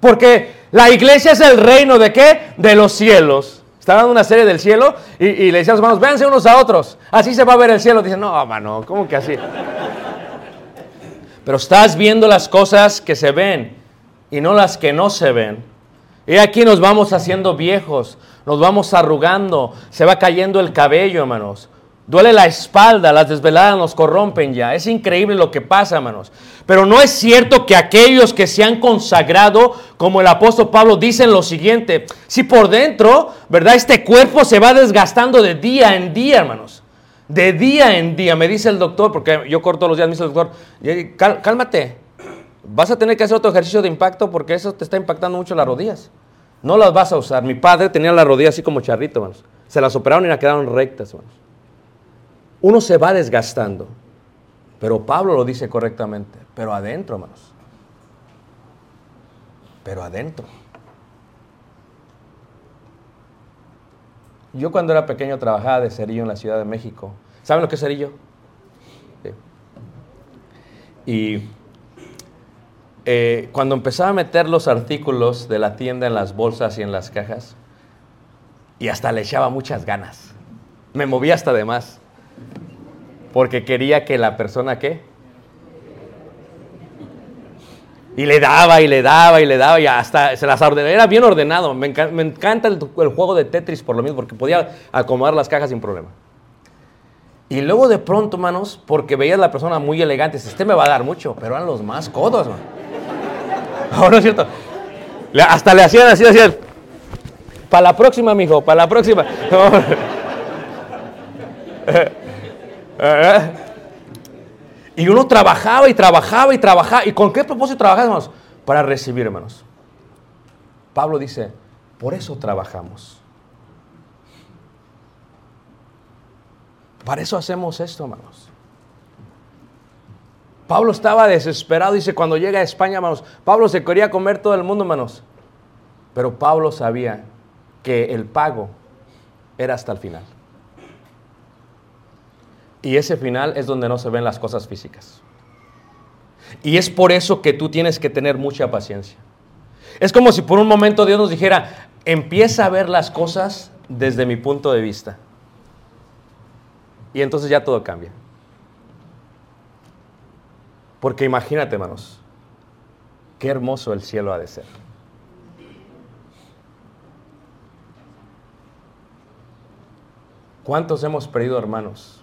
[SPEAKER 2] Porque la iglesia es el reino de qué? De los cielos. Está dando una serie del cielo y, y le decían a los hermanos, véanse unos a otros. Así se va a ver el cielo. Dicen, no, mano, ¿cómo que así? Pero estás viendo las cosas que se ven y no las que no se ven. Y aquí nos vamos haciendo viejos, nos vamos arrugando, se va cayendo el cabello, hermanos. Duele la espalda, las desveladas nos corrompen ya. Es increíble lo que pasa, hermanos. Pero no es cierto que aquellos que se han consagrado, como el apóstol Pablo, dicen lo siguiente. Si por dentro, ¿verdad? Este cuerpo se va desgastando de día en día, hermanos. De día en día, me dice el doctor, porque yo corto los días, me dice el doctor, "Jerry, cal- cálmate, vas a tener que hacer otro ejercicio de impacto porque eso te está impactando mucho las rodillas. No las vas a usar. Mi padre tenía las rodillas así como charrito, hermanos. Se las operaron y las quedaron rectas, hermanos. Uno se va desgastando. Pero Pablo lo dice correctamente. Pero adentro, hermanos. Pero adentro. Yo cuando era pequeño trabajaba de cerillo en la Ciudad de México. ¿Saben lo que es cerillo? Y eh, cuando empezaba a meter los artículos de la tienda en las bolsas y en las cajas, y hasta le echaba muchas ganas. Me movía hasta de más. Porque quería que la persona, ¿qué? Y le daba y le daba y le daba y hasta se las ordenaba. Era bien ordenado. Me, enca- me encanta el, juego de Tetris por lo mismo, porque podía acomodar las cajas sin problema. Y luego de pronto, manos, porque veías la persona muy elegante, dices, este me va a dar mucho, pero eran los más codos, man. *laughs* ¿O no es cierto? Hasta le hacían así, hacían, para la próxima, mijo, para la próxima. *laughs* Y uno trabajaba y trabajaba y trabajaba. ¿Y con qué propósito trabajaba, hermanos? Para recibir, hermanos. Pablo dice, por eso trabajamos. Para eso hacemos esto, hermanos. Pablo estaba desesperado, dice, cuando llega a España, hermanos, Pablo se quería comer todo el mundo, hermanos. Pero Pablo sabía que el pago era hasta el final. Y ese final es donde no se ven las cosas físicas. Y es por eso que tú tienes que tener mucha paciencia. Es como si por un momento Dios nos dijera, empieza a ver las cosas desde mi punto de vista. Y entonces ya todo cambia. Porque imagínate, hermanos, qué hermoso el cielo ha de ser. ¿Cuántos hemos perdido hermanos?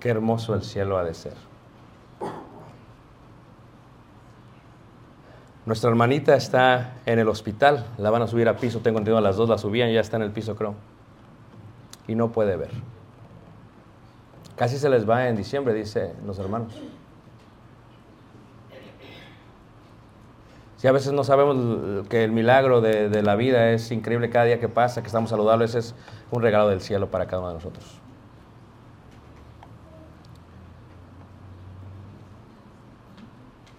[SPEAKER 2] Qué hermoso el cielo ha de ser. Nuestra hermanita está en el hospital, la van a subir a piso, tengo entendido a las dos la subían, ya está en el piso creo. Y no puede ver. Casi se les va en diciembre, dice los hermanos. Si a veces no sabemos que el milagro de, de la vida es increíble cada día que pasa, que estamos saludables, es un regalo del cielo para cada uno de nosotros.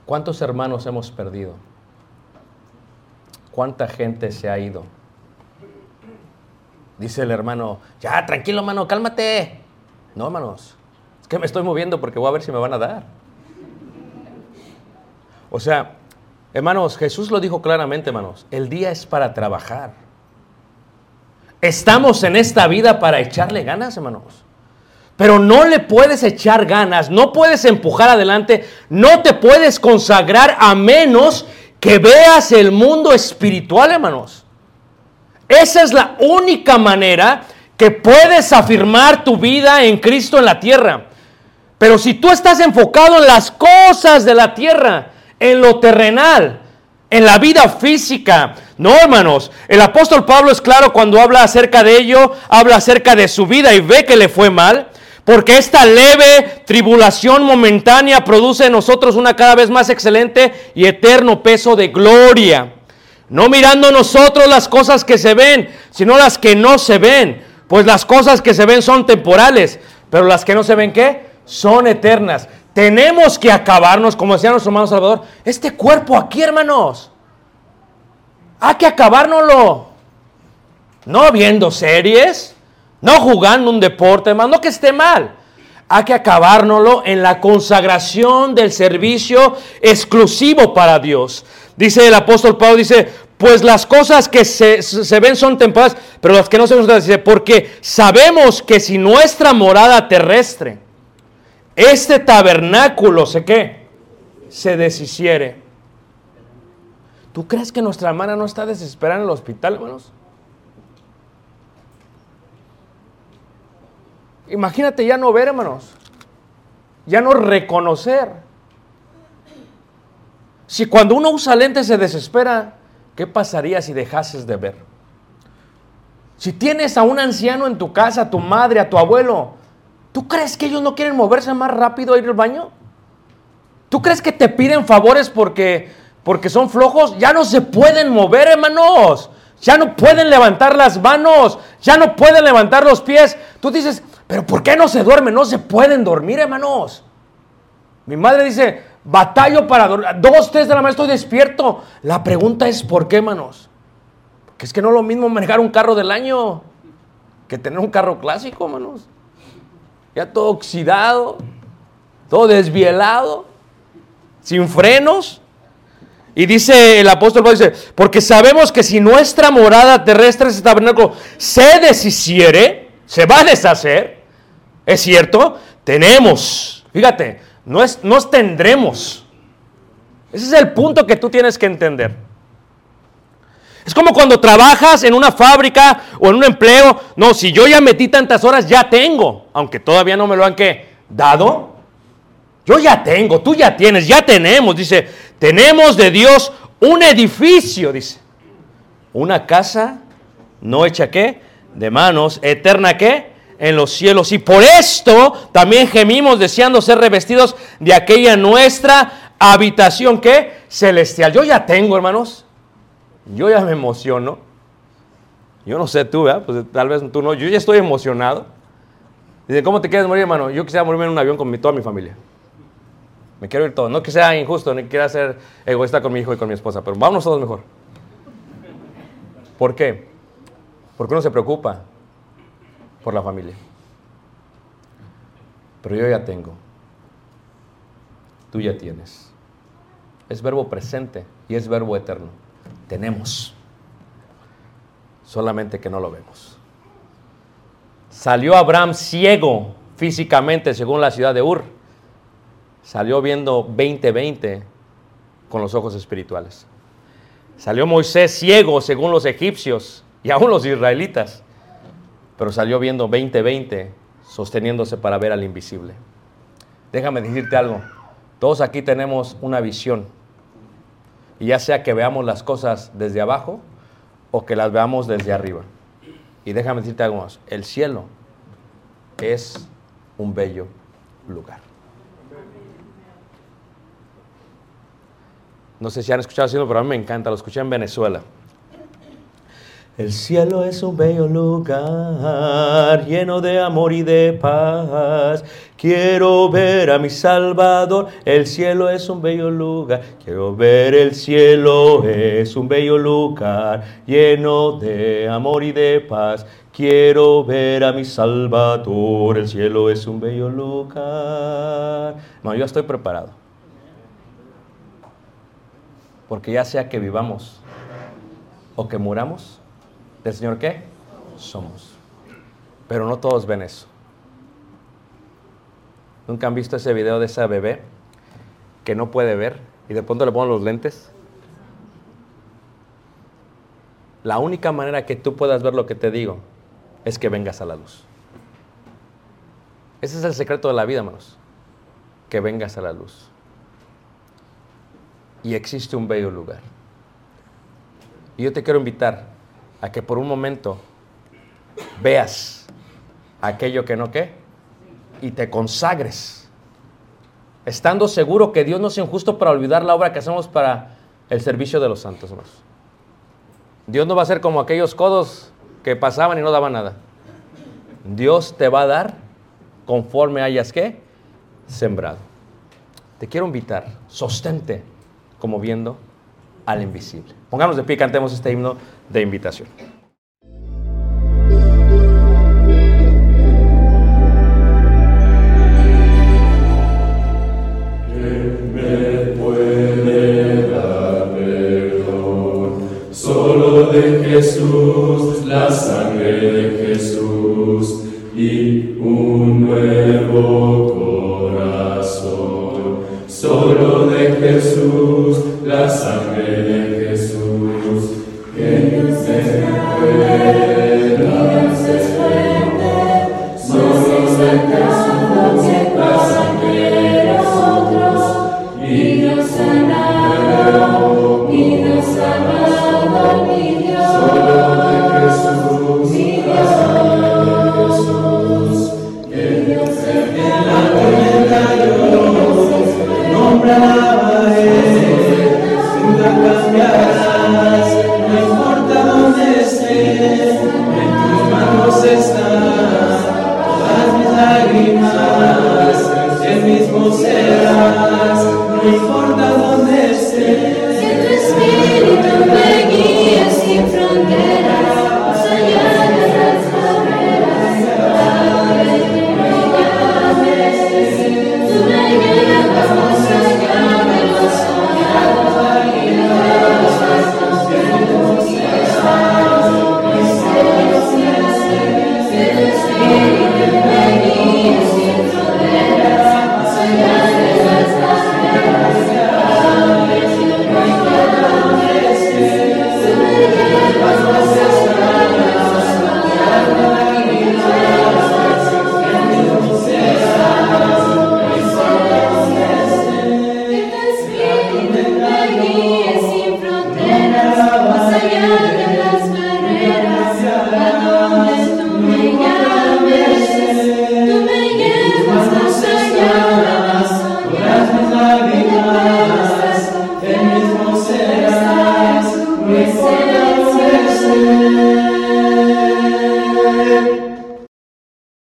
[SPEAKER 2] ¿Cuántos hermanos hemos perdido? ¿Cuánta gente se ha ido? Dice el hermano, ya, tranquilo, hermano, cálmate. No, hermanos, es que me estoy moviendo porque voy a ver si me van a dar. O sea, hermanos, Jesús lo dijo claramente, hermanos, el día es para trabajar. Estamos en esta vida para echarle ganas, hermanos. Pero no le puedes echar ganas, no puedes empujar adelante, no te puedes consagrar a menos que veas el mundo espiritual, hermanos. Esa es la única manera que puedes afirmar tu vida en Cristo en la tierra. Pero si tú estás enfocado en las cosas de la tierra, en lo terrenal, en la vida física, no, hermanos, el apóstol Pablo es claro cuando habla acerca de ello, habla acerca de su vida y ve que le fue mal, porque esta leve tribulación momentánea produce en nosotros una cada vez más excelente y eterno peso de gloria. No mirando nosotros las cosas que se ven, sino las que no se ven. Pues las cosas que se ven son temporales, pero las que no se ven, ¿qué? Son eternas. Tenemos que acabarnos, como decía nuestro hermano Salvador, este cuerpo aquí, hermanos. Hay que acabárnoslo. No viendo series, no jugando un deporte, hermano, no que esté mal. Hay que acabárnoslo en la consagración del servicio exclusivo para Dios. Dice el apóstol Pablo, dice, pues las cosas que se, se ven son temporales, pero las que no se ven son temporales. Dice, porque sabemos que si nuestra morada terrestre, este tabernáculo, ¿se qué? Se deshiciere. ¿Tú crees que nuestra hermana no está desesperada en el hospital, hermanos? Imagínate ya no ver, hermanos. Ya no reconocer. Si cuando uno usa lentes se desespera, ¿qué pasaría si dejases de ver? Si tienes a un anciano en tu casa, a tu madre, a tu abuelo, ¿tú crees que ellos no quieren moverse más rápido a ir al baño? ¿Tú crees que te piden favores porque, porque son flojos? Ya no se pueden mover, hermanos. Ya no pueden levantar las manos. Ya no pueden levantar los pies. Tú dices, pero ¿por qué no se duermen? No se pueden dormir, hermanos. Mi madre dice, batallo para dormir. Dos, tres de la mañana estoy despierto. La pregunta es, ¿por qué, hermanos? Porque es que no es lo mismo manejar un carro del año que tener un carro clásico, hermanos. Ya todo oxidado, todo desvielado, sin frenos. Y dice el apóstol Pablo, dice, porque sabemos que si nuestra morada terrestre, tabernáculo, se deshiciere, se va a deshacer, es cierto, tenemos, fíjate, no nos tendremos. Ese es el punto que tú tienes que entender. Es como cuando trabajas en una fábrica o en un empleo. No, si yo ya metí tantas horas, ya tengo. Aunque todavía no me lo han dado. Yo ya tengo, tú ya tienes, ya tenemos. Dice, tenemos de Dios un edificio, dice. Una casa no hecha qué? De manos, eterna qué? En los cielos. Y por esto también gemimos deseando ser revestidos de aquella nuestra habitación que celestial. Yo ya tengo, hermanos. Yo ya me emociono. Yo no sé tú, ¿verdad? Pues tal vez tú no. Yo ya estoy emocionado. Dice, ¿cómo te quieres morir, hermano? Yo quisiera morirme en un avión con toda mi familia. Me quiero ir todo. No que sea injusto, ni que quiera ser egoísta con mi hijo y con mi esposa, pero vámonos todos mejor. ¿Por qué? Porque uno se preocupa por la familia. Pero yo ya tengo. Tú ya tienes. Es verbo presente y es verbo eterno. Tenemos. solamente que no lo vemos. Salió Abraham ciego físicamente según la ciudad de Ur. Salió viendo 20-20 con los ojos espirituales. Salió Moisés ciego según los egipcios y aún los israelitas. Pero salió viendo 20-20 sosteniéndose para ver al invisible. Déjame decirte algo. Todos aquí tenemos una visión. Y ya sea que veamos las cosas desde abajo o que las veamos desde arriba. Y déjame decirte algo más. El cielo es un bello lugar. No sé si han escuchado cielo, pero a mí me encanta. Lo escuché en Venezuela. El cielo es un bello lugar, lleno de amor y de paz. Quiero ver a mi Salvador. El cielo es un bello lugar. Quiero ver el cielo es un bello lugar, lleno de amor y de paz. Quiero ver a mi Salvador. El cielo es un bello lugar. No, yo estoy preparado. Porque ya sea que vivamos o que muramos, ¿del Señor qué? Somos. Pero no todos ven eso. ¿Nunca han visto ese video de esa bebé que no puede ver y de pronto le ponen los lentes? La única manera que tú puedas ver lo que te digo es que vengas a la luz. Ese es el secreto de la vida, hermanos. Que vengas a la luz. Y existe un bello lugar. Y yo te quiero invitar a que por un momento veas aquello que no qué y te consagres. Estando seguro que Dios no es injusto para olvidar la obra que hacemos para el servicio de los santos, hermanos. Dios no va a ser como aquellos codos que pasaban y no daban nada. Dios te va a dar conforme hayas que sembrado. Te quiero invitar, sostente como viendo al invisible. Pongamos de pie, cantemos este himno de invitación.